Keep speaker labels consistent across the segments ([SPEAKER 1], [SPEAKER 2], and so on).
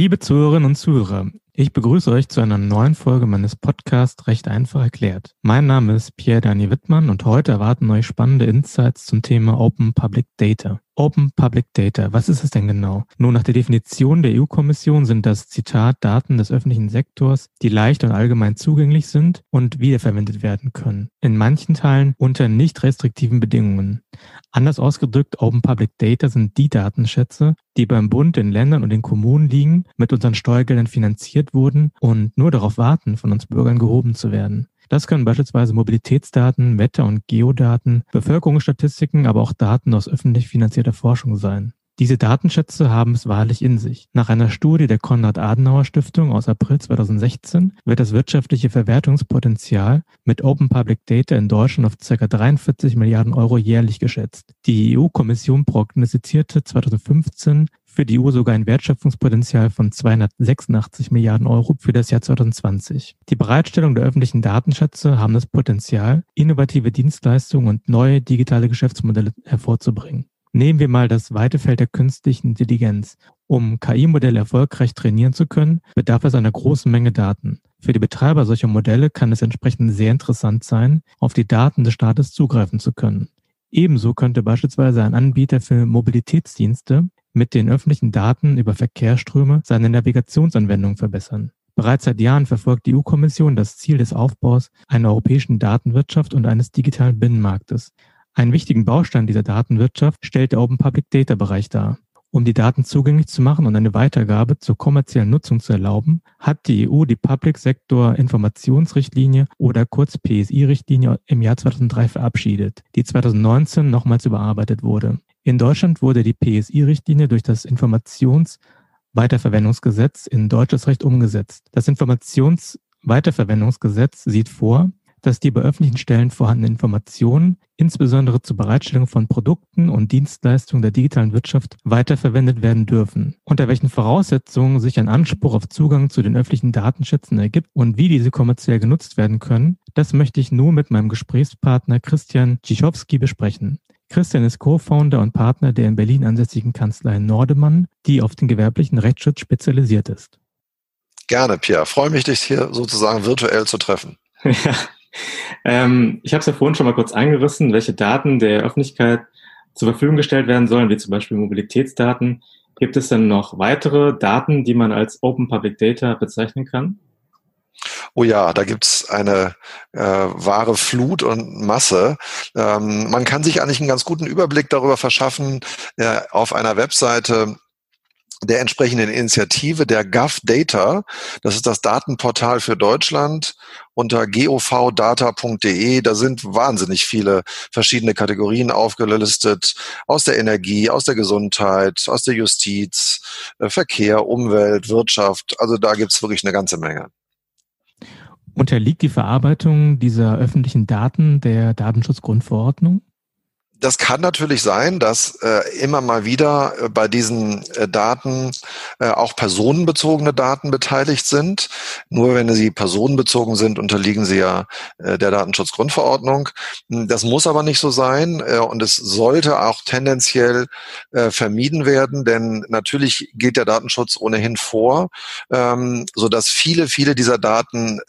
[SPEAKER 1] Liebe Zuhörerinnen und Zuhörer, ich begrüße euch zu einer neuen Folge meines Podcasts Recht einfach erklärt. Mein Name ist Pierre Daniel Wittmann und heute erwarten euch spannende Insights zum Thema Open Public Data. Open Public Data, was ist es denn genau? Nun, nach der Definition der EU-Kommission sind das Zitat Daten des öffentlichen Sektors, die leicht und allgemein zugänglich sind und wiederverwendet werden können. In manchen Teilen unter nicht restriktiven Bedingungen. Anders ausgedrückt, Open Public Data sind die Datenschätze, die beim Bund, den Ländern und den Kommunen liegen, mit unseren Steuergeldern finanziert wurden und nur darauf warten, von uns Bürgern gehoben zu werden. Das können beispielsweise Mobilitätsdaten, Wetter- und Geodaten, Bevölkerungsstatistiken, aber auch Daten aus öffentlich finanzierter Forschung sein. Diese Datenschätze haben es wahrlich in sich. Nach einer Studie der Konrad-Adenauer-Stiftung aus April 2016 wird das wirtschaftliche Verwertungspotenzial mit Open Public Data in Deutschland auf ca. 43 Milliarden Euro jährlich geschätzt. Die EU-Kommission prognostizierte 2015 für die EU sogar ein Wertschöpfungspotenzial von 286 Milliarden Euro für das Jahr 2020. Die Bereitstellung der öffentlichen Datenschätze haben das Potenzial, innovative Dienstleistungen und neue digitale Geschäftsmodelle hervorzubringen. Nehmen wir mal das weite Feld der künstlichen Intelligenz. Um KI-Modelle erfolgreich trainieren zu können, bedarf es einer großen Menge Daten. Für die Betreiber solcher Modelle kann es entsprechend sehr interessant sein, auf die Daten des Staates zugreifen zu können. Ebenso könnte beispielsweise ein Anbieter für Mobilitätsdienste mit den öffentlichen Daten über Verkehrsströme seine Navigationsanwendung verbessern. Bereits seit Jahren verfolgt die EU-Kommission das Ziel des Aufbaus einer europäischen Datenwirtschaft und eines digitalen Binnenmarktes. Einen wichtigen Baustein dieser Datenwirtschaft stellt der Open Public Data Bereich dar. Um die Daten zugänglich zu machen und eine Weitergabe zur kommerziellen Nutzung zu erlauben, hat die EU die Public Sector Informationsrichtlinie oder kurz PSI-Richtlinie im Jahr 2003 verabschiedet, die 2019 nochmals überarbeitet wurde. In Deutschland wurde die PSI-Richtlinie durch das Informationsweiterverwendungsgesetz in deutsches Recht umgesetzt. Das Informationsweiterverwendungsgesetz sieht vor, dass die bei öffentlichen Stellen vorhandenen Informationen, insbesondere zur Bereitstellung von Produkten und Dienstleistungen der digitalen Wirtschaft, weiterverwendet werden dürfen. Unter welchen Voraussetzungen sich ein Anspruch auf Zugang zu den öffentlichen Datenschätzen ergibt und wie diese kommerziell genutzt werden können, das möchte ich nun mit meinem Gesprächspartner Christian Tschichowski besprechen. Christian ist Co-Founder und Partner der in Berlin ansässigen Kanzlei Nordemann, die auf den gewerblichen Rechtsschutz spezialisiert ist.
[SPEAKER 2] Gerne, Pierre. Freue mich, dich hier sozusagen virtuell zu treffen.
[SPEAKER 1] Ja, ähm, ich habe es ja vorhin schon mal kurz angerissen, welche Daten der Öffentlichkeit zur Verfügung gestellt werden sollen, wie zum Beispiel Mobilitätsdaten. Gibt es denn noch weitere Daten, die man als Open Public Data bezeichnen kann?
[SPEAKER 2] Oh ja, da gibt's eine äh, wahre Flut und Masse. Ähm, man kann sich eigentlich einen ganz guten Überblick darüber verschaffen äh, auf einer Webseite der entsprechenden Initiative der GovData. Das ist das Datenportal für Deutschland unter govdata.de. Da sind wahnsinnig viele verschiedene Kategorien aufgelistet aus der Energie, aus der Gesundheit, aus der Justiz, äh, Verkehr, Umwelt, Wirtschaft. Also da gibt's wirklich eine ganze Menge.
[SPEAKER 1] Unterliegt die Verarbeitung dieser öffentlichen Daten der Datenschutzgrundverordnung?
[SPEAKER 2] das kann natürlich sein, dass äh, immer mal wieder äh, bei diesen äh, Daten äh, auch personenbezogene Daten beteiligt sind. Nur wenn sie personenbezogen sind, unterliegen sie ja äh, der Datenschutzgrundverordnung. Hm, das muss aber nicht so sein äh, und es sollte auch tendenziell äh, vermieden werden, denn natürlich geht der Datenschutz ohnehin vor, ähm, so dass viele, viele dieser Daten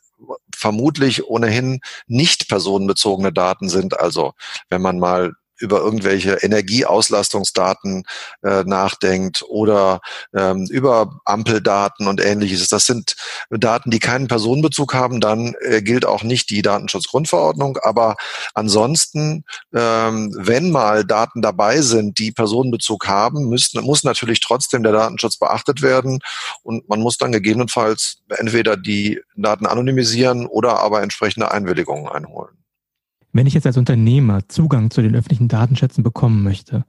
[SPEAKER 2] vermutlich ohnehin nicht personenbezogene Daten sind. Also wenn man mal über irgendwelche Energieauslastungsdaten äh, nachdenkt oder ähm, über Ampeldaten und ähnliches. Das sind Daten, die keinen Personenbezug haben, dann äh, gilt auch nicht die Datenschutzgrundverordnung. Aber ansonsten, ähm, wenn mal Daten dabei sind, die Personenbezug haben, müssen, muss natürlich trotzdem der Datenschutz beachtet werden und man muss dann gegebenenfalls entweder die Daten anonymisieren oder aber entsprechende Einwilligungen einholen.
[SPEAKER 1] Wenn ich jetzt als Unternehmer Zugang zu den öffentlichen Datenschätzen bekommen möchte,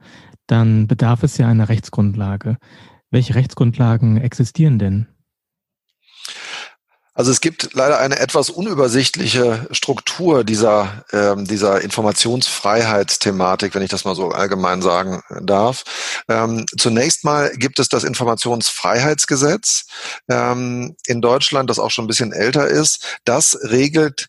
[SPEAKER 1] dann bedarf es ja einer Rechtsgrundlage. Welche Rechtsgrundlagen existieren denn?
[SPEAKER 2] Also es gibt leider eine etwas unübersichtliche Struktur dieser, ähm, dieser Informationsfreiheitsthematik, wenn ich das mal so allgemein sagen darf. Ähm, zunächst mal gibt es das Informationsfreiheitsgesetz ähm, in Deutschland, das auch schon ein bisschen älter ist. Das regelt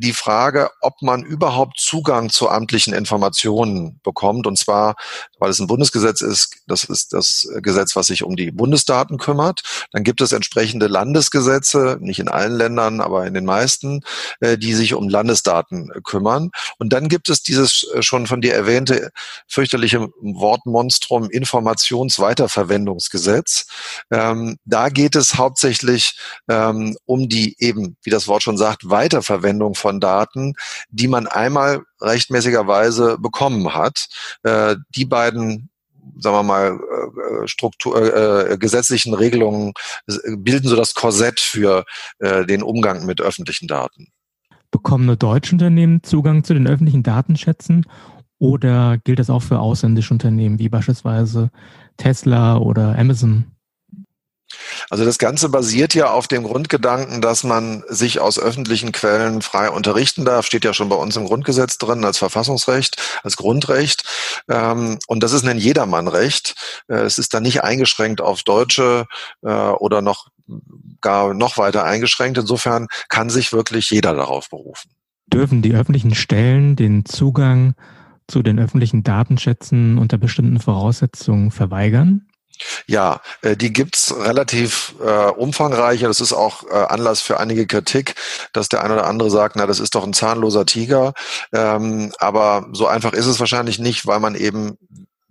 [SPEAKER 2] die Frage, ob man überhaupt Zugang zu amtlichen Informationen bekommt. Und zwar, weil es ein Bundesgesetz ist, das ist das Gesetz, was sich um die Bundesdaten kümmert. Dann gibt es entsprechende Landesgesetze, nicht in allen Ländern, aber in den meisten, äh, die sich um Landesdaten kümmern. Und dann gibt es dieses äh, schon von dir erwähnte fürchterliche Wortmonstrum Informationsweiterverwendungsgesetz. Ähm, da geht es hauptsächlich ähm, um die eben, wie das Wort schon sagt, Weiterverwendung von Daten, die man einmal rechtmäßigerweise bekommen hat. Äh, die beiden sagen wir mal, äh, Struktur, äh, gesetzlichen Regelungen bilden so das Korsett für äh, den Umgang mit öffentlichen Daten.
[SPEAKER 1] Bekommen nur deutsche Unternehmen Zugang zu den öffentlichen Datenschätzen oder gilt das auch für ausländische Unternehmen wie beispielsweise Tesla oder Amazon?
[SPEAKER 2] Also das Ganze basiert ja auf dem Grundgedanken, dass man sich aus öffentlichen Quellen frei unterrichten darf, steht ja schon bei uns im Grundgesetz drin als Verfassungsrecht, als Grundrecht. Ähm, und das ist ein Jedermannrecht. Äh, es ist dann nicht eingeschränkt auf Deutsche äh, oder noch gar noch weiter eingeschränkt. Insofern kann sich wirklich jeder darauf berufen.
[SPEAKER 1] Dürfen die öffentlichen Stellen den Zugang zu den öffentlichen Datenschätzen unter bestimmten Voraussetzungen verweigern?
[SPEAKER 2] Ja, äh, die gibt's relativ äh, umfangreicher. Das ist auch äh, Anlass für einige Kritik, dass der eine oder andere sagt, na, das ist doch ein zahnloser Tiger. Ähm, aber so einfach ist es wahrscheinlich nicht, weil man eben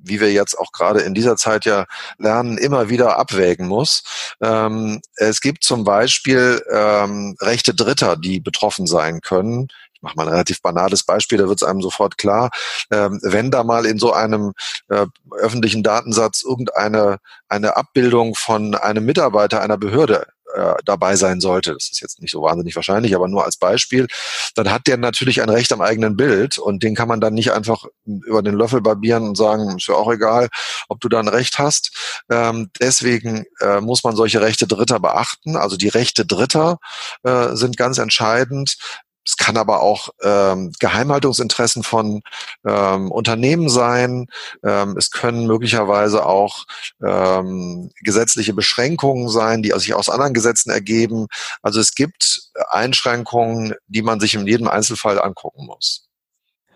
[SPEAKER 2] wie wir jetzt auch gerade in dieser Zeit ja lernen, immer wieder abwägen muss. Ähm, es gibt zum Beispiel ähm, Rechte Dritter, die betroffen sein können mache mal ein relativ banales Beispiel, da wird es einem sofort klar, ähm, wenn da mal in so einem äh, öffentlichen Datensatz irgendeine eine Abbildung von einem Mitarbeiter einer Behörde äh, dabei sein sollte, das ist jetzt nicht so wahnsinnig wahrscheinlich, aber nur als Beispiel, dann hat der natürlich ein Recht am eigenen Bild und den kann man dann nicht einfach über den Löffel barbieren und sagen, ist ja auch egal, ob du da ein Recht hast. Ähm, deswegen äh, muss man solche Rechte Dritter beachten. Also die Rechte Dritter äh, sind ganz entscheidend. Es kann aber auch ähm, Geheimhaltungsinteressen von ähm, Unternehmen sein. Ähm, es können möglicherweise auch ähm, gesetzliche Beschränkungen sein, die sich aus anderen Gesetzen ergeben. Also es gibt Einschränkungen, die man sich in jedem Einzelfall angucken muss.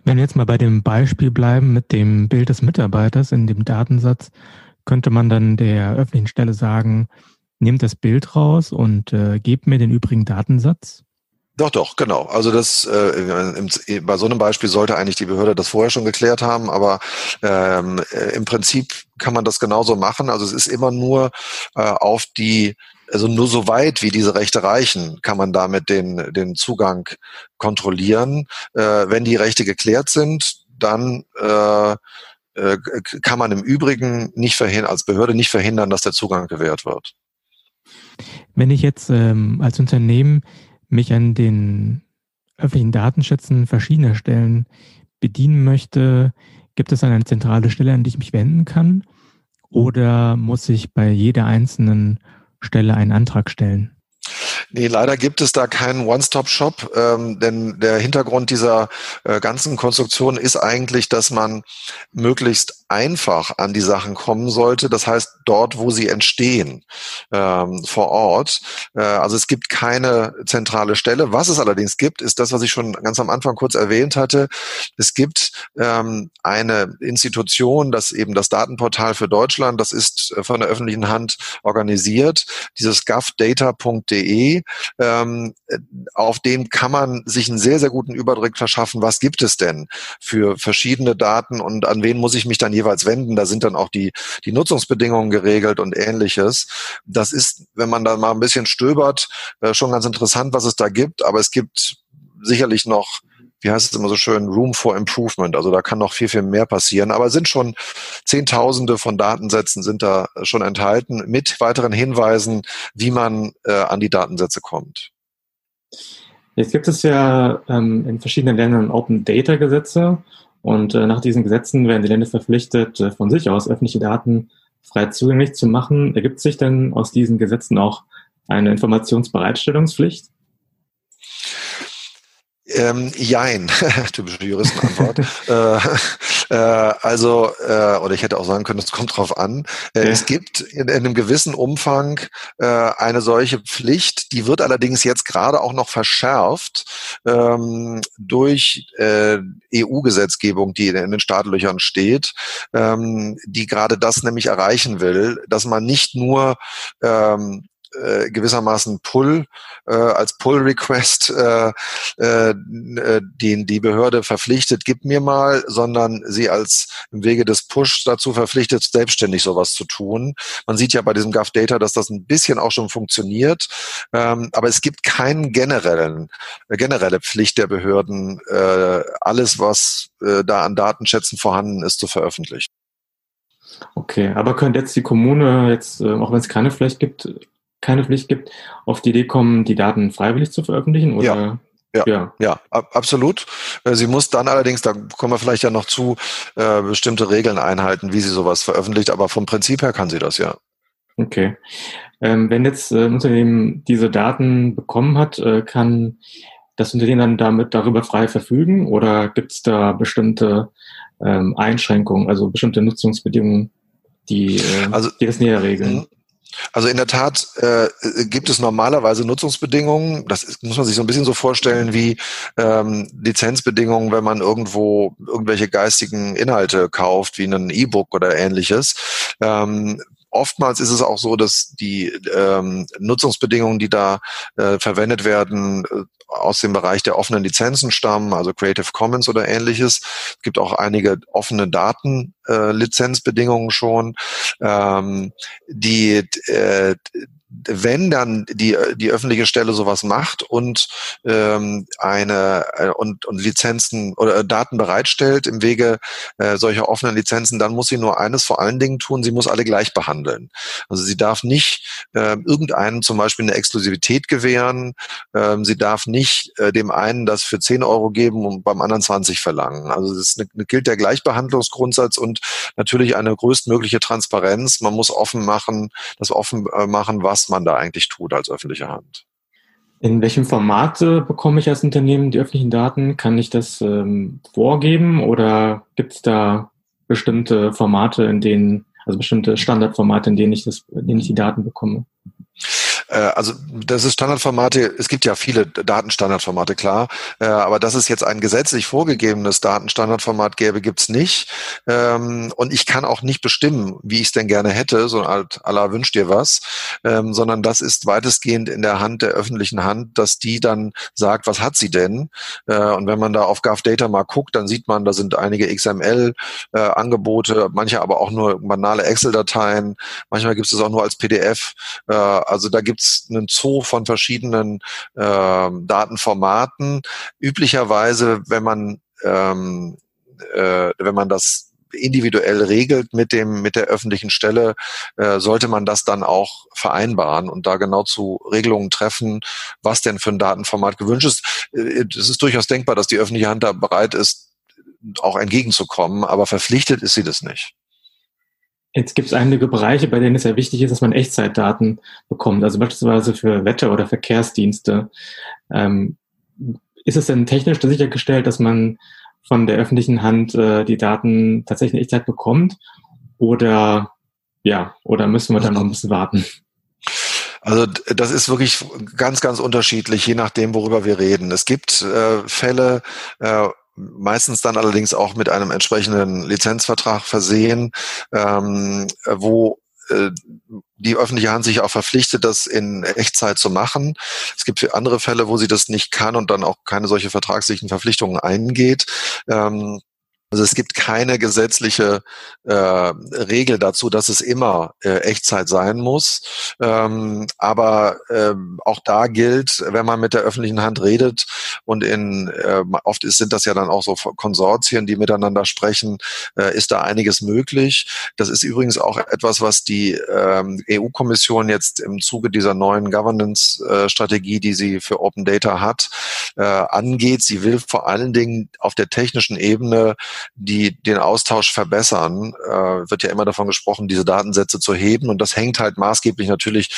[SPEAKER 1] Wenn wir jetzt mal bei dem Beispiel bleiben mit dem Bild des Mitarbeiters in dem Datensatz, könnte man dann der öffentlichen Stelle sagen, nehmt das Bild raus und äh, gebt mir den übrigen Datensatz?
[SPEAKER 2] Doch, doch, genau. Also das äh, im, bei so einem Beispiel sollte eigentlich die Behörde das vorher schon geklärt haben, aber ähm, äh, im Prinzip kann man das genauso machen. Also es ist immer nur äh, auf die also nur so weit, wie diese Rechte reichen, kann man damit den, den Zugang kontrollieren. Äh, wenn die Rechte geklärt sind, dann äh, äh, kann man im Übrigen nicht verhindern, als Behörde nicht verhindern, dass der Zugang gewährt wird.
[SPEAKER 1] Wenn ich jetzt ähm, als Unternehmen mich an den öffentlichen Datenschätzen verschiedener Stellen bedienen möchte, gibt es eine zentrale Stelle, an die ich mich wenden kann? Oder muss ich bei jeder einzelnen Stelle einen Antrag stellen?
[SPEAKER 2] Nee, leider gibt es da keinen One-Stop-Shop, ähm, denn der Hintergrund dieser äh, ganzen Konstruktion ist eigentlich, dass man möglichst einfach an die Sachen kommen sollte. Das heißt, dort, wo sie entstehen, ähm, vor Ort. Äh, also es gibt keine zentrale Stelle. Was es allerdings gibt, ist das, was ich schon ganz am Anfang kurz erwähnt hatte. Es gibt ähm, eine Institution, das eben das Datenportal für Deutschland, das ist äh, von der öffentlichen Hand organisiert, dieses govdata.de ähm, auf dem kann man sich einen sehr, sehr guten Überblick verschaffen, was gibt es denn für verschiedene Daten und an wen muss ich mich dann jeweils wenden. Da sind dann auch die, die Nutzungsbedingungen geregelt und ähnliches. Das ist, wenn man da mal ein bisschen stöbert, äh, schon ganz interessant, was es da gibt, aber es gibt sicherlich noch wie heißt es immer so schön, Room for Improvement. Also da kann noch viel, viel mehr passieren. Aber sind schon Zehntausende von Datensätzen sind da schon enthalten mit weiteren Hinweisen, wie man äh, an die Datensätze kommt.
[SPEAKER 1] Jetzt gibt es ja ähm, in verschiedenen Ländern Open Data Gesetze und äh, nach diesen Gesetzen werden die Länder verpflichtet, äh, von sich aus öffentliche Daten frei zugänglich zu machen. Ergibt sich denn aus diesen Gesetzen auch eine Informationsbereitstellungspflicht?
[SPEAKER 2] Ähm, jein, typische Juristenantwort. äh, Äh, also, äh, oder ich hätte auch sagen können, es kommt drauf an. Äh, ja. Es gibt in, in, einem gewissen Umfang äh, eine solche Pflicht, die wird allerdings jetzt gerade auch noch verschärft ähm, durch äh, EU-Gesetzgebung, die in den Startlöchern steht, ähm, die gerade das nämlich erreichen will, dass man nicht nur ähm, äh, gewissermaßen Pull äh, als Pull Request äh, äh, den die Behörde verpflichtet, gib mir mal, sondern sie als im Wege des Push dazu verpflichtet, selbstständig sowas zu tun. Man sieht ja bei diesem Gov Data, dass das ein bisschen auch schon funktioniert, ähm, aber es gibt keinen generellen äh, generelle Pflicht der Behörden, äh, alles was äh, da an Datenschätzen vorhanden ist, zu veröffentlichen.
[SPEAKER 3] Okay, aber könnte jetzt die Kommune jetzt, äh, auch wenn es keine Pflicht gibt, keine Pflicht gibt, auf die Idee kommen, die Daten freiwillig zu veröffentlichen?
[SPEAKER 2] Oder? Ja. Ja, ja, ja, absolut. Äh, sie muss dann allerdings, da kommen wir vielleicht ja noch zu, äh, bestimmte Regeln einhalten, wie sie sowas veröffentlicht, aber vom Prinzip her kann sie das ja.
[SPEAKER 3] Okay. Ähm, wenn jetzt äh, ein Unternehmen diese Daten bekommen hat, äh, kann das Unternehmen dann damit darüber frei verfügen oder gibt es da bestimmte ähm, Einschränkungen, also bestimmte Nutzungsbedingungen, die, äh, also, die das näher regeln?
[SPEAKER 2] Also in der Tat äh, gibt es normalerweise Nutzungsbedingungen. Das ist, muss man sich so ein bisschen so vorstellen wie ähm, Lizenzbedingungen, wenn man irgendwo irgendwelche geistigen Inhalte kauft, wie ein E-Book oder ähnliches. Ähm, oftmals ist es auch so, dass die ähm, Nutzungsbedingungen, die da äh, verwendet werden, äh, aus dem Bereich der offenen Lizenzen stammen, also Creative Commons oder ähnliches. Es gibt auch einige offene Datenlizenzbedingungen äh, schon. Ähm, die äh, wenn dann die, die öffentliche Stelle sowas macht und ähm, eine äh, und, und Lizenzen oder Daten bereitstellt im Wege äh, solcher offenen Lizenzen, dann muss sie nur eines vor allen Dingen tun, sie muss alle gleich behandeln. Also sie darf nicht äh, irgendeinem zum Beispiel eine Exklusivität gewähren, ähm, sie darf nicht äh, dem einen das für 10 Euro geben und beim anderen 20 verlangen. Also es eine, eine, gilt der Gleichbehandlungsgrundsatz und natürlich eine größtmögliche Transparenz. Man muss offen machen, das offen äh, machen, was was man da eigentlich tut als öffentliche Hand.
[SPEAKER 3] In welchem Format bekomme ich als Unternehmen die öffentlichen Daten? Kann ich das ähm, vorgeben oder gibt es da bestimmte Formate, in denen, also bestimmte Standardformate, in denen ich das, in denen ich die Daten bekomme?
[SPEAKER 2] Äh, also das ist Standardformate, es gibt ja viele Datenstandardformate, klar, äh, aber dass es jetzt ein gesetzlich vorgegebenes Datenstandardformat gäbe, gibt's nicht. Ähm, und ich kann auch nicht bestimmen, wie ich es denn gerne hätte, so halt Allah wünscht dir was, ähm, sondern das ist weitestgehend in der Hand der öffentlichen Hand, dass die dann sagt, was hat sie denn? Äh, und wenn man da auf GovData mal guckt, dann sieht man, da sind einige XML-Angebote, manche aber auch nur banale Excel-Dateien, manchmal gibt es auch nur als PDF. also da gibt gibt es einen Zoo von verschiedenen äh, Datenformaten. Üblicherweise, wenn man ähm, äh, wenn man das individuell regelt mit dem mit der öffentlichen Stelle, äh, sollte man das dann auch vereinbaren und da genau zu Regelungen treffen, was denn für ein Datenformat gewünscht ist. Äh, es ist durchaus denkbar, dass die öffentliche Hand da bereit ist, auch entgegenzukommen, aber verpflichtet ist sie das nicht.
[SPEAKER 3] Jetzt gibt es einige Bereiche, bei denen es sehr wichtig ist, dass man Echtzeitdaten bekommt, also beispielsweise für Wetter- oder Verkehrsdienste. Ähm, ist es denn technisch sichergestellt, dass man von der öffentlichen Hand äh, die Daten tatsächlich in Echtzeit bekommt? Oder ja, oder müssen wir dann noch ein bisschen warten?
[SPEAKER 2] Also das ist wirklich ganz, ganz unterschiedlich, je nachdem, worüber wir reden. Es gibt äh, Fälle, äh, meistens dann allerdings auch mit einem entsprechenden Lizenzvertrag versehen, ähm, wo äh, die öffentliche Hand sich auch verpflichtet, das in Echtzeit zu machen. Es gibt andere Fälle, wo sie das nicht kann und dann auch keine solche vertragslichen Verpflichtungen eingeht. Ähm, also es gibt keine gesetzliche äh, Regel dazu, dass es immer äh, Echtzeit sein muss. Ähm, aber ähm, auch da gilt, wenn man mit der öffentlichen Hand redet und in äh, oft ist, sind das ja dann auch so Konsortien, die miteinander sprechen, äh, ist da einiges möglich. Das ist übrigens auch etwas, was die ähm, EU-Kommission jetzt im Zuge dieser neuen Governance-Strategie, die sie für Open Data hat, äh, angeht. Sie will vor allen Dingen auf der technischen Ebene die den Austausch verbessern. Äh, wird ja immer davon gesprochen, diese Datensätze zu heben und das hängt halt maßgeblich natürlich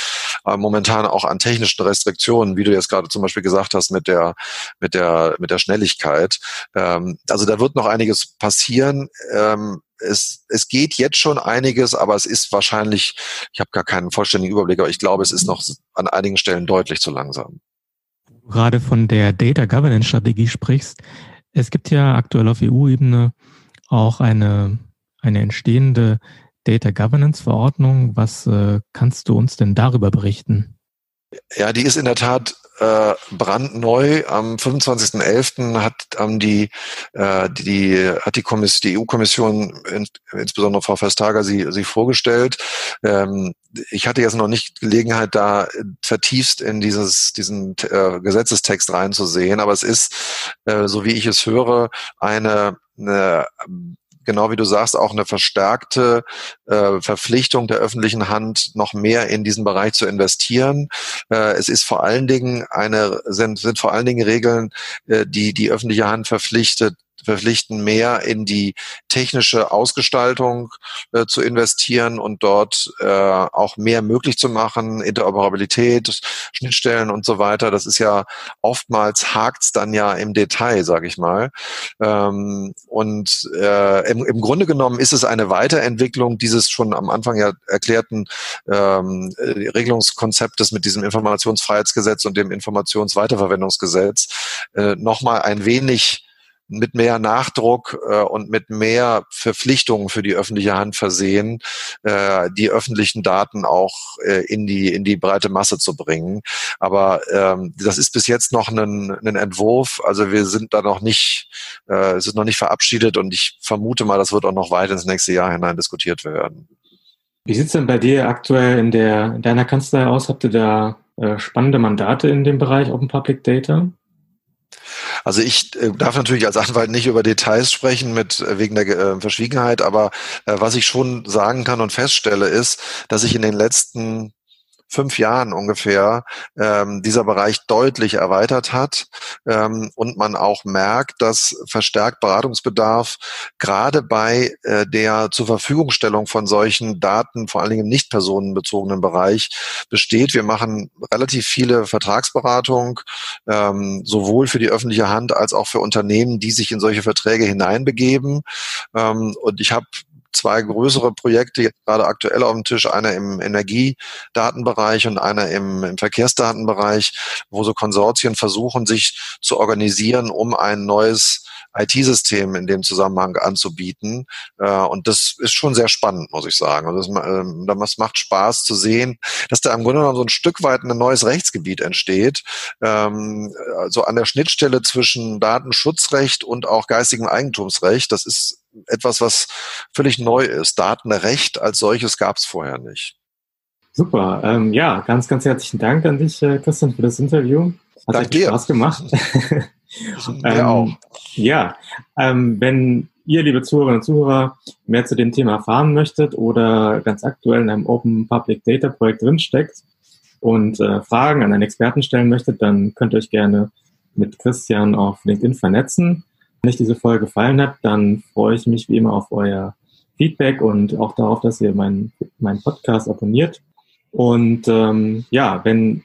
[SPEAKER 2] äh, momentan auch an technischen Restriktionen, wie du jetzt gerade zum Beispiel gesagt hast mit der mit der mit der Schnelligkeit. Ähm, also da wird noch einiges passieren. Ähm, es, es geht jetzt schon einiges, aber es ist wahrscheinlich, ich habe gar keinen vollständigen Überblick, aber ich glaube, es ist noch an einigen Stellen deutlich zu langsam.
[SPEAKER 1] Gerade von der Data Governance Strategie sprichst. Es gibt ja aktuell auf EU-Ebene auch eine, eine entstehende Data Governance Verordnung. Was äh, kannst du uns denn darüber berichten?
[SPEAKER 2] Ja, die ist in der Tat äh, brandneu. Am 25.11. hat ähm, die, äh, die, hat die, Kommiss die EU-Kommission, in, insbesondere Frau Verstager, sie, sie vorgestellt. Ähm, ich hatte jetzt noch nicht Gelegenheit, da vertiefst in dieses, diesen äh, Gesetzestext reinzusehen, aber es ist, äh, so wie ich es höre, eine, eine genau wie du sagst, auch eine verstärkte äh, Verpflichtung der öffentlichen Hand, noch mehr in diesen Bereich zu investieren. Äh, es ist vor allen Dingen eine, sind, sind vor allen Dingen Regeln, äh, die die öffentliche Hand verpflichtet, verpflichten, mehr in die technische Ausgestaltung äh, zu investieren und dort äh, auch mehr möglich zu machen, Interoperabilität, Schnittstellen und so weiter. Das ist ja oftmals hakt's dann ja im Detail, sage ich mal. Ähm, und äh, im, im Grunde genommen ist es eine Weiterentwicklung dieses schon am Anfang ja erklärten ähm, Regelungskonzeptes mit diesem Informationsfreiheitsgesetz und dem Informationsweiterverwendungsgesetz äh, nochmal ein wenig mit mehr Nachdruck äh, und mit mehr Verpflichtungen für die öffentliche Hand versehen, äh, die öffentlichen Daten auch äh, in die in die breite Masse zu bringen. Aber ähm, das ist bis jetzt noch ein, ein Entwurf. Also wir sind da noch nicht, äh, es ist noch nicht verabschiedet und ich vermute mal, das wird auch noch weit ins nächste Jahr hinein diskutiert werden.
[SPEAKER 1] Wie sieht's denn bei dir aktuell in der in deiner Kanzlei aus? Habt ihr da äh, spannende Mandate in dem Bereich Open Public Data?
[SPEAKER 2] Also ich äh, darf natürlich als Anwalt nicht über Details sprechen mit äh, wegen der äh, Verschwiegenheit, aber was ich schon sagen kann und feststelle ist, dass ich in den letzten fünf Jahren ungefähr ähm, dieser Bereich deutlich erweitert hat ähm, und man auch merkt, dass verstärkt Beratungsbedarf gerade bei äh, der zur Verfügungstellung von solchen Daten, vor allen Dingen im nicht personenbezogenen Bereich, besteht. Wir machen relativ viele Vertragsberatung, ähm, sowohl für die öffentliche Hand als auch für Unternehmen, die sich in solche Verträge hineinbegeben. Ähm, und ich habe zwei größere Projekte gerade aktuell auf dem Tisch, einer im Energiedatenbereich und einer im, im Verkehrsdatenbereich, wo so Konsortien versuchen, sich zu organisieren, um ein neues IT-System in dem Zusammenhang anzubieten. Äh, und das ist schon sehr spannend, muss ich sagen. Und das, ähm, macht Spaß zu sehen, dass da im Grunde genommen so ein Stück weit ein neues Rechtsgebiet entsteht, ähm, so an der Schnittstelle zwischen Datenschutzrecht und auch geistigem Eigentumsrecht. Das ist etwas, was völlig neu ist. Datenrecht als solches gab es vorher nicht.
[SPEAKER 1] Super. Ähm, ja, ganz, ganz herzlichen Dank an dich, äh, Christian, für das Interview. Hat Dank echt Spaß gemacht. ähm, auch. Ja, ähm, wenn ihr, liebe Zuhörerinnen und Zuhörer, mehr zu dem Thema erfahren möchtet oder ganz aktuell in einem Open Public Data Projekt drinsteckt und äh, Fragen an einen Experten stellen möchtet, dann könnt ihr euch gerne mit Christian auf LinkedIn vernetzen. Wenn euch diese Folge gefallen hat, dann freue ich mich wie immer auf euer Feedback und auch darauf, dass ihr meinen mein Podcast abonniert. Und ähm, ja, wenn,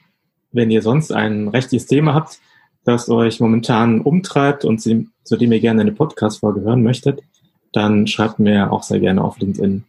[SPEAKER 1] wenn ihr sonst ein rechtliches Thema habt, das euch momentan umtreibt und zu dem, zu dem ihr gerne eine Podcast-Folge hören möchtet, dann schreibt mir auch sehr gerne auf LinkedIn.